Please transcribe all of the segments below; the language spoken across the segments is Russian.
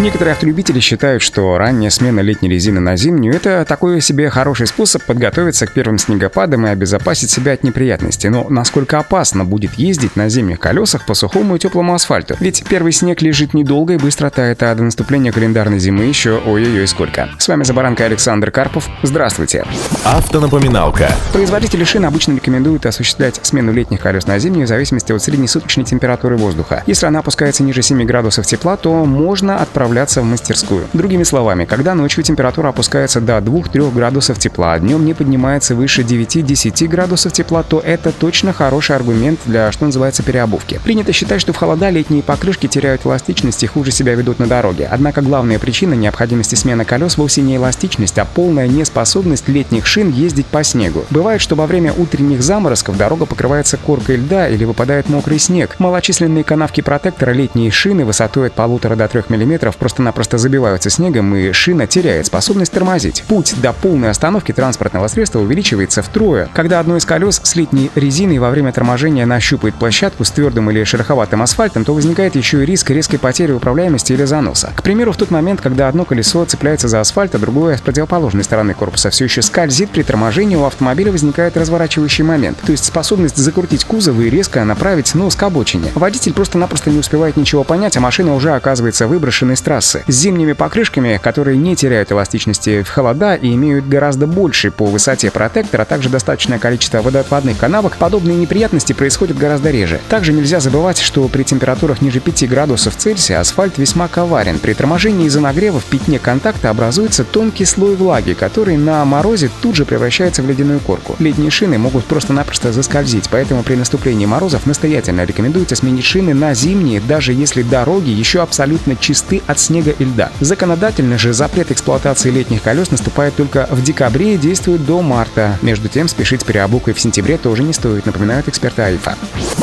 Некоторые автолюбители считают, что ранняя смена летней резины на зимнюю – это такой себе хороший способ подготовиться к первым снегопадам и обезопасить себя от неприятностей. Но насколько опасно будет ездить на зимних колесах по сухому и теплому асфальту? Ведь первый снег лежит недолго и быстро тает, а до наступления календарной зимы еще ой-ой-ой сколько. С вами за баранкой Александр Карпов. Здравствуйте. Автонапоминалка. Производители шин обычно рекомендуют осуществлять смену летних колес на зимнюю в зависимости от среднесуточной температуры воздуха. Если она опускается ниже 7 градусов тепла, то можно отправить отправляться в мастерскую. Другими словами, когда ночью температура опускается до 2-3 градусов тепла, а днем не поднимается выше 9-10 градусов тепла, то это точно хороший аргумент для, что называется, переобувки. Принято считать, что в холода летние покрышки теряют эластичность и хуже себя ведут на дороге. Однако главная причина необходимости смены колес вовсе не эластичность, а полная неспособность летних шин ездить по снегу. Бывает, что во время утренних заморозков дорога покрывается коркой льда или выпадает мокрый снег. Малочисленные канавки протектора летние шины высотой от полутора до 3 мм просто-напросто забиваются снегом, и шина теряет способность тормозить. Путь до полной остановки транспортного средства увеличивается втрое. Когда одно из колес с летней резиной во время торможения нащупает площадку с твердым или шероховатым асфальтом, то возникает еще и риск резкой потери управляемости или заноса. К примеру, в тот момент, когда одно колесо цепляется за асфальт, а другое с противоположной стороны корпуса все еще скользит, при торможении у автомобиля возникает разворачивающий момент, то есть способность закрутить кузов и резко направить нос к обочине. Водитель просто-напросто не успевает ничего понять, а машина уже оказывается выброшенной с трассы с зимними покрышками, которые не теряют эластичности в холода и имеют гораздо больше по высоте протектор, а также достаточное количество водоотводных канавок, подобные неприятности происходят гораздо реже. Также нельзя забывать, что при температурах ниже 5 градусов Цельсия асфальт весьма коварен. При торможении из-за нагрева в пятне контакта образуется тонкий слой влаги, который на морозе тут же превращается в ледяную корку. Летние шины могут просто-напросто заскользить, поэтому при наступлении морозов настоятельно рекомендуется сменить шины на зимние, даже если дороги еще абсолютно чисты от снега и льда. Законодательно же запрет эксплуатации летних колес наступает только в декабре и действует до марта. Между тем, спешить с переобукой в сентябре тоже не стоит, напоминают эксперты АИФа.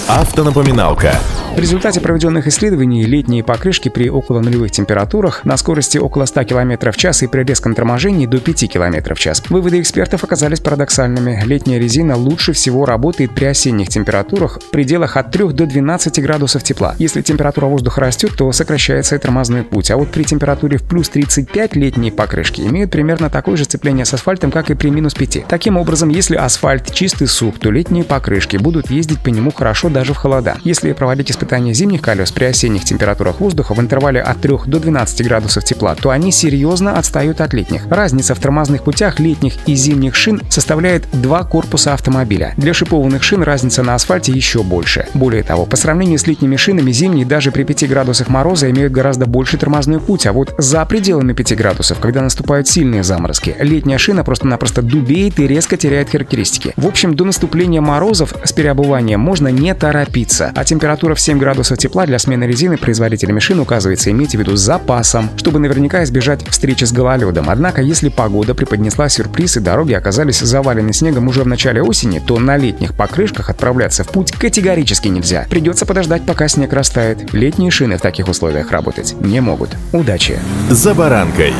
Автонапоминалка. В результате проведенных исследований летние покрышки при около нулевых температурах на скорости около 100 км в час и при резком торможении до 5 км в час. Выводы экспертов оказались парадоксальными. Летняя резина лучше всего работает при осенних температурах в пределах от 3 до 12 градусов тепла. Если температура воздуха растет, то сокращается и тормозной путь, а вот при температуре в плюс 35 летние покрышки имеют примерно такое же сцепление с асфальтом, как и при минус 5. Таким образом, если асфальт чистый сух, то летние покрышки будут ездить по нему хорошо даже в холода. Если проводить испытания зимних колес при осенних температурах воздуха в интервале от 3 до 12 градусов тепла, то они серьезно отстают от летних. Разница в тормозных путях летних и зимних шин составляет два корпуса автомобиля. Для шипованных шин разница на асфальте еще больше. Более того, по сравнению с летними шинами, зимние даже при 5 градусах мороза имеют гораздо больший тормозной путь, а вот за пределами 5 градусов, когда наступают сильные заморозки, летняя шина просто-напросто дубеет и резко теряет характеристики. В общем, до наступления морозов с переобуванием можно не торопиться, а температура в 7 градусов тепла для смены резины производителями шин указывается иметь в виду с запасом, чтобы наверняка избежать встречи с гололедом. Однако, если погода преподнесла сюрприз и дороги оказались завалены снегом уже в начале осени, то на летних покрышках отправляться в путь категорически нельзя. Придется подождать, пока снег растает. Летние шины в таких условиях работать не могут. Удачи! «За баранкой».